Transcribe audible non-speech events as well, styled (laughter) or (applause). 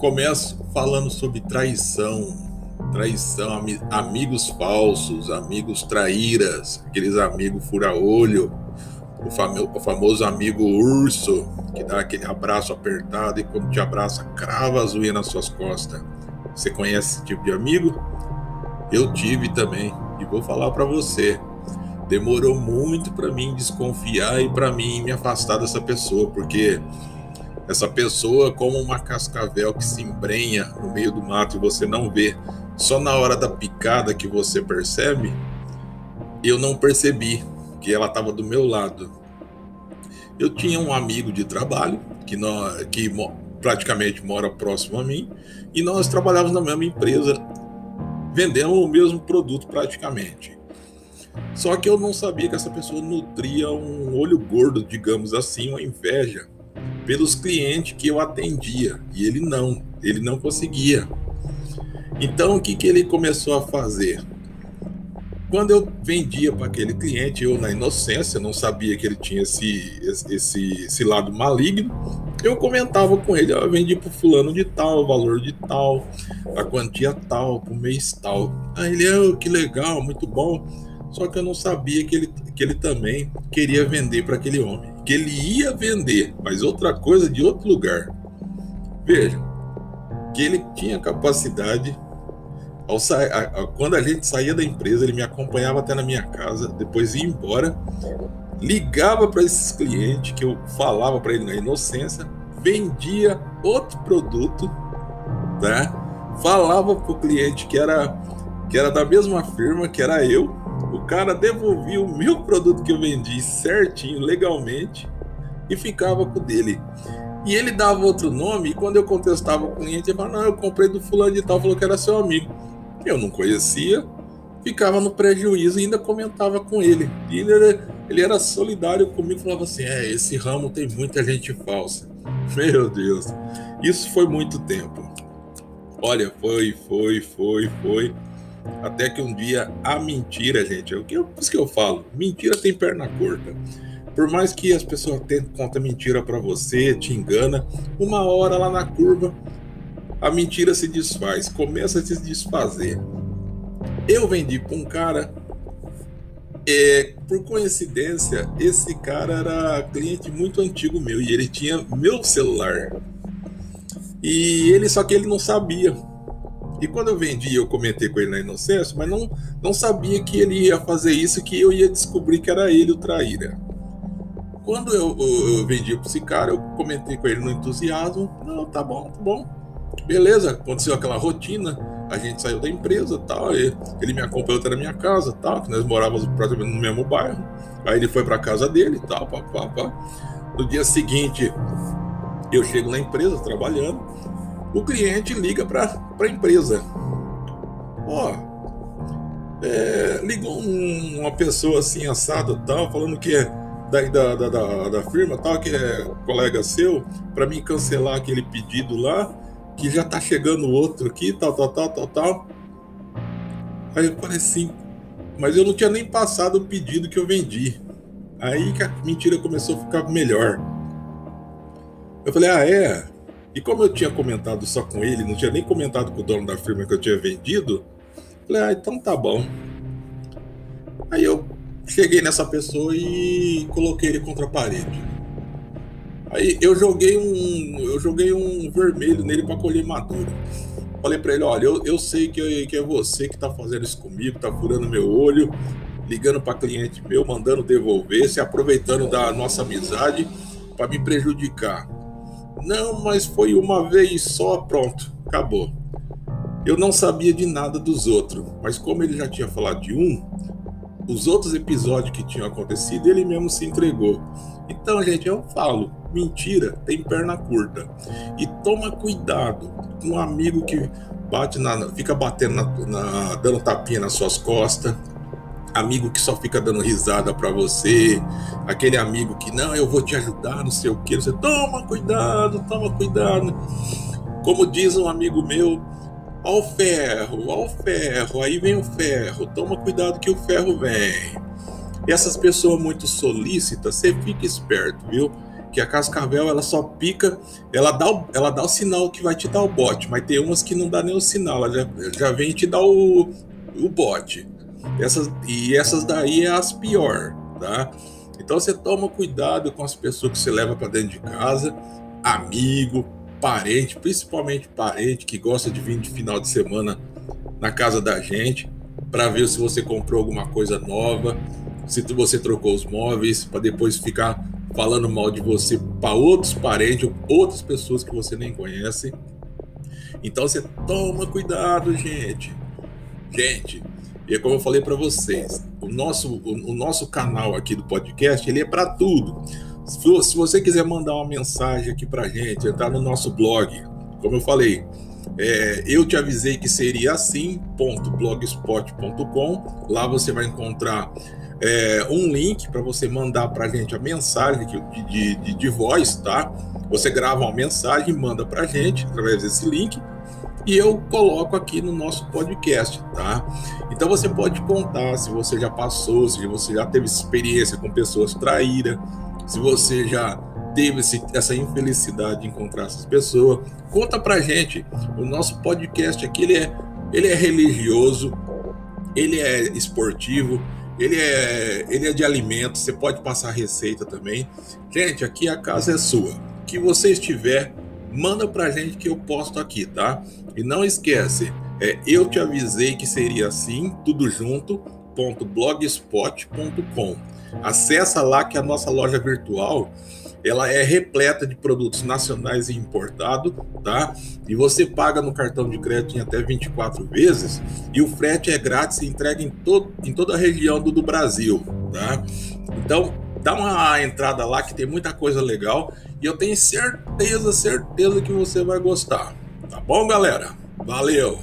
começo falando sobre traição, traição, amigos falsos, amigos traíras, aqueles amigos fura-olho, o, famo, o famoso amigo urso, que dá aquele abraço apertado e quando te abraça, crava as unhas nas suas costas. Você conhece esse tipo de amigo? Eu tive também e vou falar para você. Demorou muito para mim desconfiar e para mim me afastar dessa pessoa, porque essa pessoa, como uma cascavel que se embrenha no meio do mato e você não vê, só na hora da picada que você percebe, eu não percebi que ela estava do meu lado. Eu tinha um amigo de trabalho que, que praticamente mora próximo a mim e nós trabalhávamos na mesma empresa, vendendo o mesmo produto praticamente. Só que eu não sabia que essa pessoa nutria um olho gordo, digamos assim, uma inveja pelos clientes que eu atendia e ele não, ele não conseguia. Então o que, que ele começou a fazer? Quando eu vendia para aquele cliente, eu na inocência não sabia que ele tinha esse, esse, esse lado maligno, eu comentava com ele, eu vendi para fulano de tal, valor de tal, a quantia tal, para o mês tal. Aí ele, oh, que legal, muito bom. Só que eu não sabia que ele, que ele também queria vender para aquele homem. Que ele ia vender, mas outra coisa de outro lugar. Veja, que ele tinha capacidade. Ao. Quando a gente saía da empresa, ele me acompanhava até na minha casa, depois ia embora, ligava para esses clientes que eu falava para ele na inocência, vendia outro produto, tá? Falava para o cliente que era que era da mesma firma, que era eu, o cara devolvia o meu produto que eu vendi certinho, legalmente, e ficava com o dele. E ele dava outro nome, e quando eu contestava o cliente, ele falava: Não, eu comprei do fulano de tal, falou que era seu amigo. Eu não conhecia, ficava no prejuízo e ainda comentava com ele. E ele era, ele era solidário comigo, falava assim: É, esse ramo tem muita gente falsa. (laughs) Meu Deus, isso foi muito tempo. Olha, foi, foi, foi, foi. Até que um dia a mentira, gente, é o que eu, isso que eu falo, mentira tem perna curta. Por mais que as pessoas tentem contar mentira para você, te engana, uma hora lá na curva a mentira se desfaz, começa a se desfazer. Eu vendi para um cara, é, por coincidência, esse cara era cliente muito antigo meu e ele tinha meu celular. E ele só que ele não sabia. E quando eu vendi, eu comentei com ele na inocência, mas não, não sabia que ele ia fazer isso, que eu ia descobrir que era ele o traíra. Quando eu, eu, eu vendi para esse cara, eu comentei com ele no entusiasmo. Não, tá bom, tá bom. Beleza, aconteceu aquela rotina. A gente saiu da empresa tal. Ele me acompanhou até na minha casa tal, que nós morávamos praticamente no mesmo bairro. Aí ele foi para casa dele tal, pá, pá, pá. No dia seguinte, eu chego na empresa trabalhando o cliente liga para a empresa. Ó, é, ligou um, uma pessoa assim, assada tal, falando que é da, da, da, da firma tal, que é colega seu, para mim cancelar aquele pedido lá, que já tá chegando outro aqui, tal, tal, tal, tal, tal. Aí eu falei assim, mas eu não tinha nem passado o pedido que eu vendi. Aí que a mentira começou a ficar melhor. Eu falei, ah, é? E como eu tinha comentado só com ele, não tinha nem comentado com o dono da firma que eu tinha vendido, falei, ah, então tá bom. Aí eu cheguei nessa pessoa e coloquei ele contra a parede. Aí eu joguei um, eu joguei um vermelho nele para colher maduro. Falei para ele, olha, eu, eu sei que, que é você que tá fazendo isso comigo, tá furando meu olho, ligando para cliente meu, mandando devolver, se aproveitando da nossa amizade para me prejudicar. Não, mas foi uma vez só, pronto, acabou. Eu não sabia de nada dos outros, mas como ele já tinha falado de um, os outros episódios que tinham acontecido, ele mesmo se entregou. Então, gente, eu falo, mentira tem perna curta. E toma cuidado com um amigo que bate na, fica batendo na, na, dando tapinha nas suas costas, amigo que só fica dando risada para você, aquele amigo que não, eu vou te ajudar, não sei o que, você toma cuidado, toma cuidado. Como diz um amigo meu, ao ferro, ao ferro, aí vem o ferro, toma cuidado que o ferro vem. E essas pessoas muito solícitas, você fica esperto, viu? que a cascavel ela só pica, ela dá, o, ela dá o sinal que vai te dar o bote, mas tem umas que não dá nem o sinal, ela já, já vem te dar o, o bote. Essas, e essas daí é as pior, tá? Então você toma cuidado com as pessoas que você leva para dentro de casa, amigo, parente, principalmente parente que gosta de vir de final de semana na casa da gente para ver se você comprou alguma coisa nova, se você trocou os móveis, para depois ficar falando mal de você para outros parentes, outras pessoas que você nem conhece. Então você toma cuidado, gente. Gente, e como eu falei para vocês, o nosso, o, o, nosso canal aqui do podcast, ele é para tudo. Se, se, você quiser mandar uma mensagem aqui para gente, entrar no nosso blog, como eu falei, é, eu te avisei que seria assim.blogspot.com. Lá você vai encontrar é, um link para você mandar para gente a mensagem de, de, de, de, voz, tá? Você grava uma mensagem, manda para gente através desse link e eu coloco aqui no nosso podcast, tá? Então você pode contar se você já passou, se você já teve experiência com pessoas traíras, se você já teve esse, essa infelicidade de encontrar essas pessoas, conta pra gente. O nosso podcast aqui ele é, ele é religioso, ele é esportivo, ele é, ele é de alimento, você pode passar receita também. Gente, aqui a casa é sua. O que você estiver, manda pra gente que eu posto aqui, tá? E não esquece, é, eu te avisei que seria assim, tudo junto, .blogspot.com. Acessa lá que a nossa loja virtual ela é repleta de produtos nacionais e importados, tá? E você paga no cartão de crédito em até 24 vezes e o frete é grátis e entrega em, em toda a região do, do Brasil, tá? Então, dá uma entrada lá que tem muita coisa legal e eu tenho certeza, certeza que você vai gostar. Tá bom, galera? Valeu!